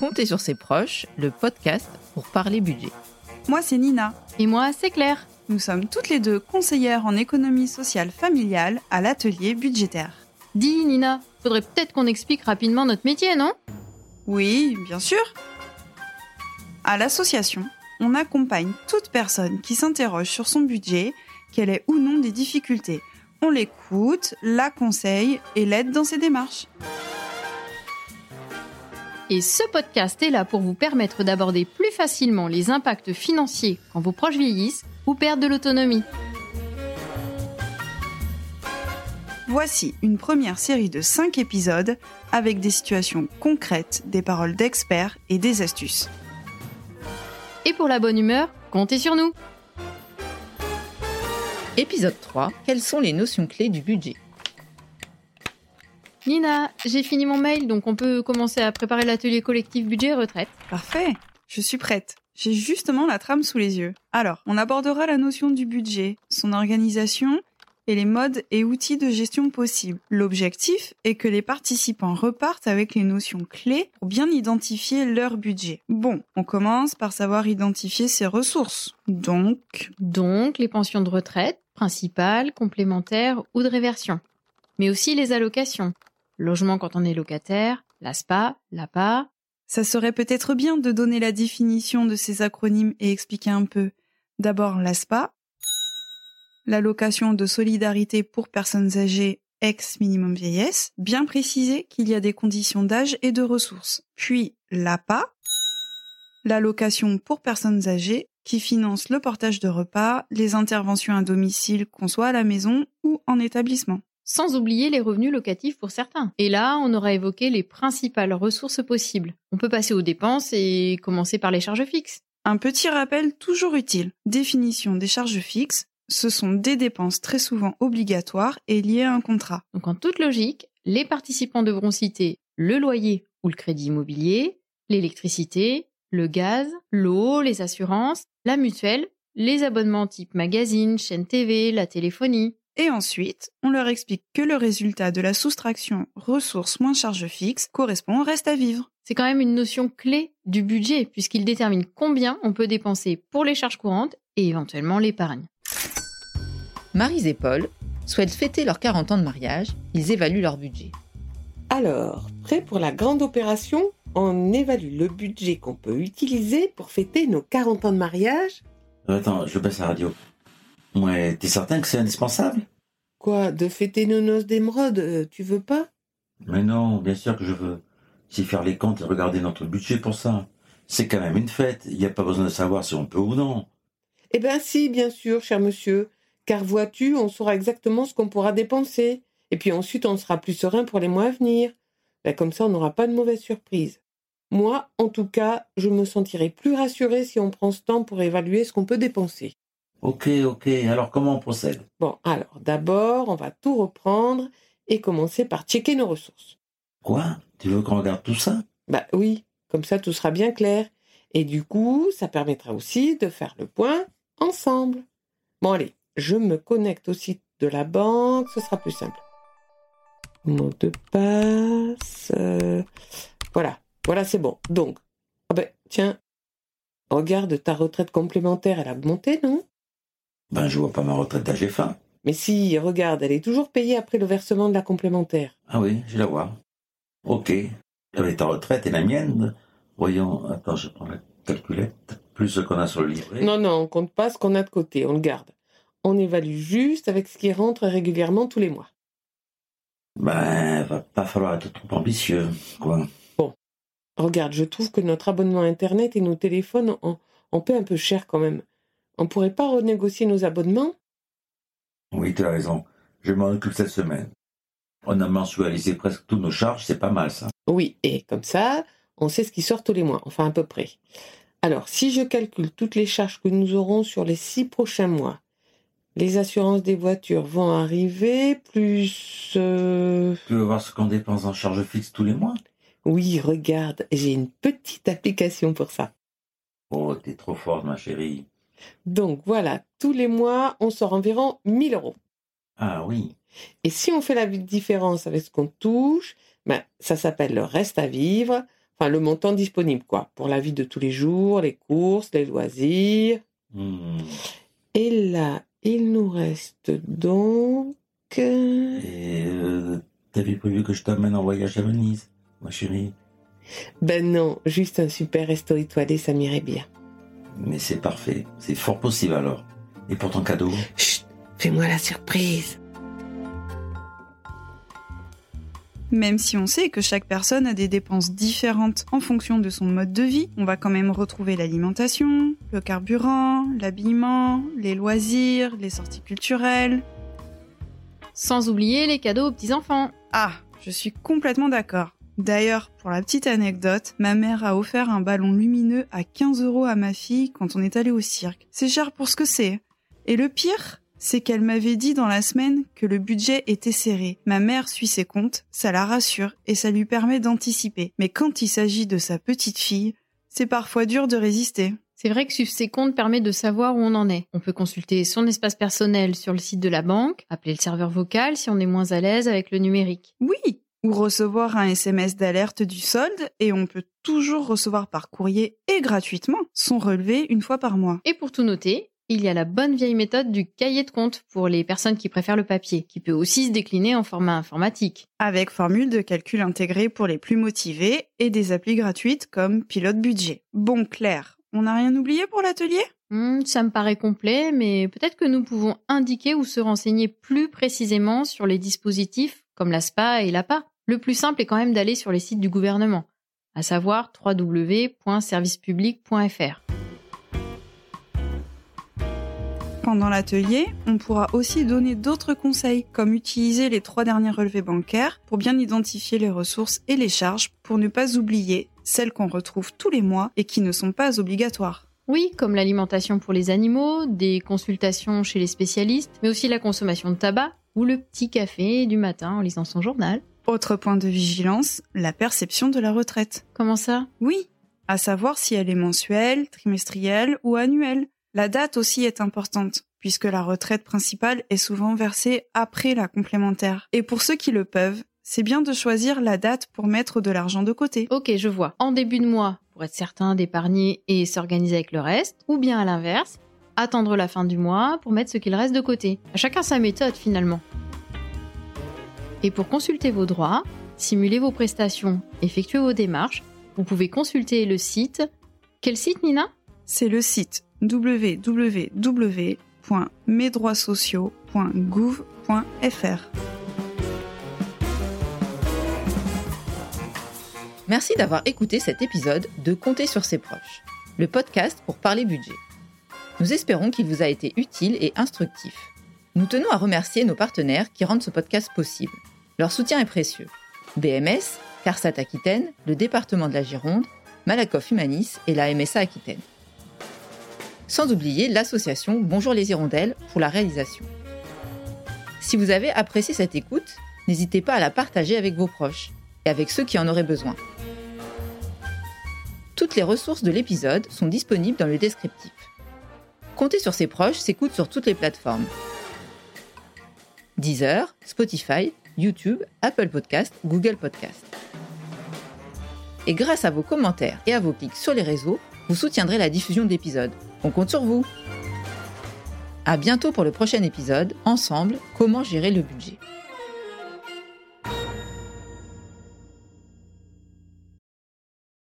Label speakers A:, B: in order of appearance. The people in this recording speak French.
A: Comptez sur ses proches, le podcast pour parler budget.
B: Moi, c'est Nina.
C: Et moi, c'est Claire.
B: Nous sommes toutes les deux conseillères en économie sociale familiale à l'atelier budgétaire.
C: Dis, Nina, faudrait peut-être qu'on explique rapidement notre métier, non?
B: Oui, bien sûr. À l'association, on accompagne toute personne qui s'interroge sur son budget, qu'elle ait ou non des difficultés. On l'écoute, la conseille et l'aide dans ses démarches.
C: Et ce podcast est là pour vous permettre d'aborder plus facilement les impacts financiers quand vos proches vieillissent ou perdent de l'autonomie.
B: Voici une première série de 5 épisodes avec des situations concrètes, des paroles d'experts et des astuces.
C: Et pour la bonne humeur, comptez sur nous.
A: Épisode 3. Quelles sont les notions clés du budget?
C: Nina, j'ai fini mon mail, donc on peut commencer à préparer l'atelier collectif budget retraite.
B: Parfait, je suis prête. J'ai justement la trame sous les yeux. Alors, on abordera la notion du budget, son organisation et les modes et outils de gestion possibles. L'objectif est que les participants repartent avec les notions clés pour bien identifier leur budget. Bon, on commence par savoir identifier ses ressources. Donc...
C: Donc, les pensions de retraite, principales, complémentaires ou de réversion. Mais aussi les allocations. Logement quand on est locataire, l'ASPA, l'APA.
B: Ça serait peut-être bien de donner la définition de ces acronymes et expliquer un peu. D'abord l'ASPA, l'allocation de solidarité pour personnes âgées ex minimum vieillesse, bien préciser qu'il y a des conditions d'âge et de ressources. Puis l'APA, l'allocation pour personnes âgées qui finance le portage de repas, les interventions à domicile, qu'on soit à la maison ou en établissement.
C: Sans oublier les revenus locatifs pour certains. Et là, on aura évoqué les principales ressources possibles. On peut passer aux dépenses et commencer par les charges fixes.
B: Un petit rappel toujours utile. Définition des charges fixes. Ce sont des dépenses très souvent obligatoires et liées à un contrat.
C: Donc en toute logique, les participants devront citer le loyer ou le crédit immobilier, l'électricité, le gaz, l'eau, les assurances, la mutuelle, les abonnements type magazine, chaîne TV, la téléphonie.
B: Et ensuite, on leur explique que le résultat de la soustraction ressources moins charges fixes correspond au reste à vivre.
C: C'est quand même une notion clé du budget puisqu'il détermine combien on peut dépenser pour les charges courantes et éventuellement l'épargne.
A: Marie et Paul souhaitent fêter leurs 40 ans de mariage, ils évaluent leur budget.
D: Alors, prêt pour la grande opération? On évalue le budget qu'on peut utiliser pour fêter nos 40 ans de mariage?
E: Attends, je baisse la radio. Ouais, t'es certain que c'est indispensable?
D: Quoi, de fêter nos noces d'émeraude, euh, tu veux pas?
E: Mais non, bien sûr que je veux. C'est faire les comptes et regarder notre budget pour ça. C'est quand même une fête, il n'y a pas besoin de savoir si on peut ou non.
D: Eh bien si, bien sûr, cher monsieur. Car vois-tu, on saura exactement ce qu'on pourra dépenser. Et puis ensuite, on sera plus serein pour les mois à venir. Ben, comme ça, on n'aura pas de mauvaises surprises. Moi, en tout cas, je me sentirai plus rassuré si on prend ce temps pour évaluer ce qu'on peut dépenser.
E: Ok, ok, alors comment on procède?
D: Bon, alors d'abord, on va tout reprendre et commencer par checker nos ressources.
E: Quoi? Tu veux qu'on regarde tout ça?
D: Bah oui, comme ça tout sera bien clair. Et du coup, ça permettra aussi de faire le point ensemble. Bon allez, je me connecte au site de la banque, ce sera plus simple. Mot de passe. euh, Voilà, voilà, c'est bon. Donc, ah ben, tiens, regarde ta retraite complémentaire, elle a augmenté, non?
E: Ben, je vois pas ma retraite fin.
D: Mais si, regarde, elle est toujours payée après le versement de la complémentaire.
E: Ah oui, je la vois. Ok. Avec ta retraite et la mienne, voyons, attends, je prends la calculette, plus ce qu'on a sur le livret.
D: Non, non, on compte pas ce qu'on a de côté, on le garde. On évalue juste avec ce qui rentre régulièrement tous les mois.
E: Ben, va pas falloir être trop ambitieux, quoi.
D: Regarde, je trouve que notre abonnement Internet et nos téléphones en, en paient un peu cher quand même. On pourrait pas renégocier nos abonnements?
E: Oui, tu as raison. Je m'en occupe cette semaine. On a mensualisé presque toutes nos charges, c'est pas mal ça.
D: Oui, et comme ça, on sait ce qui sort tous les mois, enfin à peu près. Alors, si je calcule toutes les charges que nous aurons sur les six prochains mois, les assurances des voitures vont arriver, plus... euh,
E: Tu veux voir ce qu'on dépense en charges fixes tous les mois?
D: Oui, regarde, j'ai une petite application pour ça.
E: Oh, t'es trop forte, ma chérie.
D: Donc voilà, tous les mois, on sort environ 1000 euros.
E: Ah oui.
D: Et si on fait la différence avec ce qu'on touche, ben, ça s'appelle le reste à vivre. Enfin, le montant disponible, quoi, pour la vie de tous les jours, les courses, les loisirs.
E: Hmm.
D: Et là, il nous reste donc... euh,
E: Et euh, t'avais prévu que je t'emmène en voyage à Venise, ma chérie?
D: Ben non, juste un super resto étoilé, ça m'irait bien.
E: Mais c'est parfait, c'est fort possible alors. Et pour ton cadeau
D: Chut, fais-moi la surprise.
B: Même si on sait que chaque personne a des dépenses différentes en fonction de son mode de vie, on va quand même retrouver l'alimentation, le carburant, l'habillement, les loisirs, les sorties culturelles.
C: Sans oublier les cadeaux aux petits-enfants.
B: Ah, je suis complètement d'accord. D'ailleurs, pour la petite anecdote, ma mère a offert un ballon lumineux à 15 euros à ma fille quand on est allé au cirque. C'est cher pour ce que c'est. Et le pire, c'est qu'elle m'avait dit dans la semaine que le budget était serré. Ma mère suit ses comptes, ça la rassure et ça lui permet d'anticiper. Mais quand il s'agit de sa petite fille, c'est parfois dur de résister.
C: C'est vrai que suivre ses comptes permet de savoir où on en est. On peut consulter son espace personnel sur le site de la banque, appeler le serveur vocal si on est moins à l'aise avec le numérique.
B: Oui, ou recevoir un SMS d'alerte du solde et on peut toujours recevoir par courrier et gratuitement son relevé une fois par mois.
C: Et pour tout noter, il y a la bonne vieille méthode du cahier de compte pour les personnes qui préfèrent le papier, qui peut aussi se décliner en format informatique.
B: Avec formule de calcul intégrée pour les plus motivés et des applis gratuites comme Pilote Budget. Bon Claire, on n'a rien oublié pour l'atelier?
C: Hmm, ça me paraît complet, mais peut-être que nous pouvons indiquer ou se renseigner plus précisément sur les dispositifs comme la SPA et l'APA. Le plus simple est quand même d'aller sur les sites du gouvernement, à savoir www.servicepublic.fr.
B: Pendant l'atelier, on pourra aussi donner d'autres conseils, comme utiliser les trois derniers relevés bancaires pour bien identifier les ressources et les charges pour ne pas oublier celles qu'on retrouve tous les mois et qui ne sont pas obligatoires.
C: Oui, comme l'alimentation pour les animaux, des consultations chez les spécialistes, mais aussi la consommation de tabac ou le petit café du matin en lisant son journal.
B: Autre point de vigilance, la perception de la retraite.
C: Comment ça?
B: Oui, à savoir si elle est mensuelle, trimestrielle ou annuelle. La date aussi est importante, puisque la retraite principale est souvent versée après la complémentaire. Et pour ceux qui le peuvent, c'est bien de choisir la date pour mettre de l'argent de côté.
C: Ok, je vois. En début de mois, pour être certain d'épargner et s'organiser avec le reste, ou bien à l'inverse, attendre la fin du mois pour mettre ce qu'il reste de côté. À chacun sa méthode finalement. Et pour consulter vos droits, simuler vos prestations, effectuer vos démarches, vous pouvez consulter le site. Quel site, Nina?
B: C'est le site www.mesdroitssociaux.gouv.fr.
A: Merci d'avoir écouté cet épisode de Compter sur ses proches, le podcast pour parler budget. Nous espérons qu'il vous a été utile et instructif. Nous tenons à remercier nos partenaires qui rendent ce podcast possible. Leur soutien est précieux. BMS, CARSAT Aquitaine, le département de la Gironde, Malakoff Humanis et la MSA Aquitaine. Sans oublier l'association Bonjour les Hirondelles pour la réalisation. Si vous avez apprécié cette écoute, n'hésitez pas à la partager avec vos proches et avec ceux qui en auraient besoin. Toutes les ressources de l'épisode sont disponibles dans le descriptif. Compter sur ses proches s'écoute sur toutes les plateformes. Deezer, Spotify, YouTube, Apple Podcast, Google Podcast. Et grâce à vos commentaires et à vos clics sur les réseaux, vous soutiendrez la diffusion d'épisodes. On compte sur vous. À bientôt pour le prochain épisode. Ensemble, comment gérer le budget.